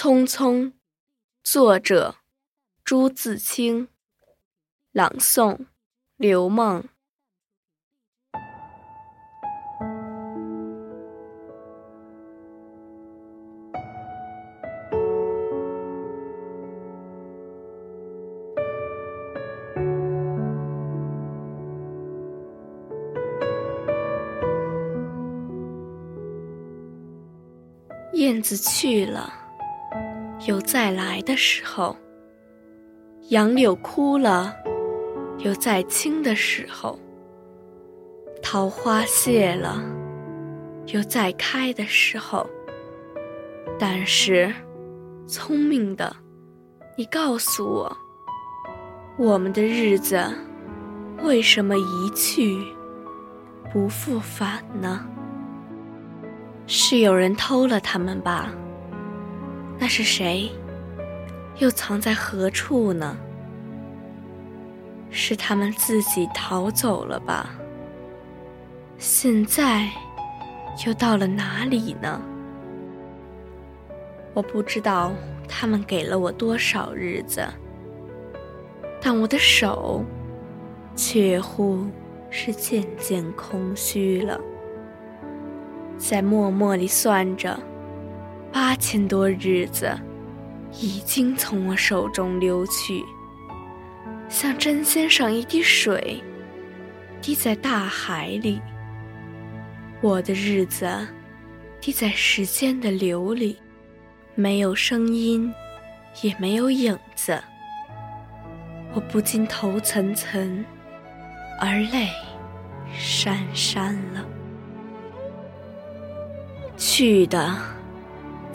匆匆，作者朱自清，朗诵刘梦。燕子去了。有再来的时候，杨柳枯了；有再青的时候，桃花谢了；有再开的时候。但是，聪明的，你告诉我，我们的日子为什么一去不复返呢？是有人偷了他们吧？那是谁？又藏在何处呢？是他们自己逃走了吧？现在又到了哪里呢？我不知道他们给了我多少日子，但我的手却乎是渐渐空虚了，在默默里算着。八千多日子，已经从我手中流去，像针尖上一滴水，滴在大海里。我的日子，滴在时间的流里，没有声音，也没有影子。我不禁头涔涔，而泪潸潸了。去的。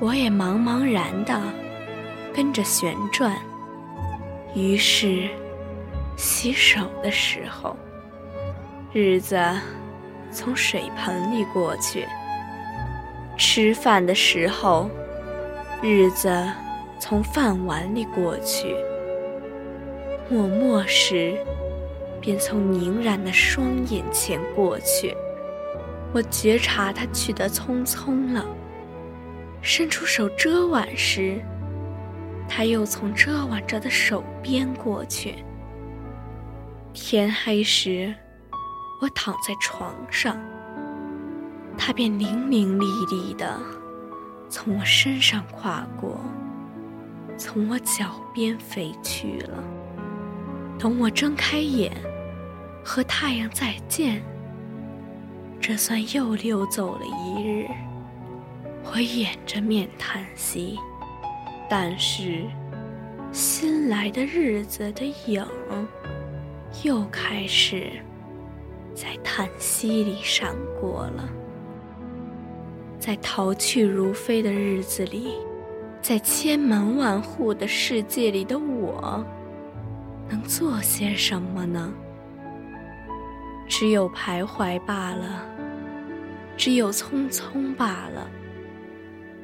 我也茫茫然的跟着旋转，于是洗手的时候，日子从水盆里过去；吃饭的时候，日子从饭碗里过去；默默时，便从凝然的双眼前过去。我觉察他去得匆匆了。伸出手遮挽时，他又从遮挽着的手边过去。天黑时，我躺在床上，他便伶伶俐俐的从我身上跨过，从我脚边飞去了。等我睁开眼，和太阳再见，这算又溜走了一日。我掩着面叹息，但是新来的日子的影又开始在叹息里闪过了。在逃去如飞的日子里，在千门万户的世界里的我，能做些什么呢？只有徘徊罢了，只有匆匆罢了。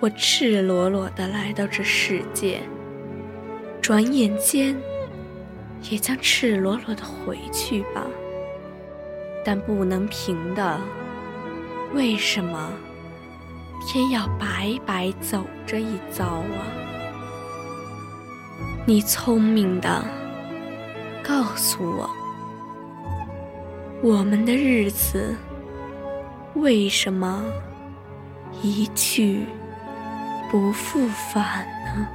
我赤裸裸地来到这世界，转眼间也将赤裸裸地回去吧。但不能平的，为什么偏要白白走这一遭啊？你聪明的，告诉我，我们的日子为什么一去？不复返呢？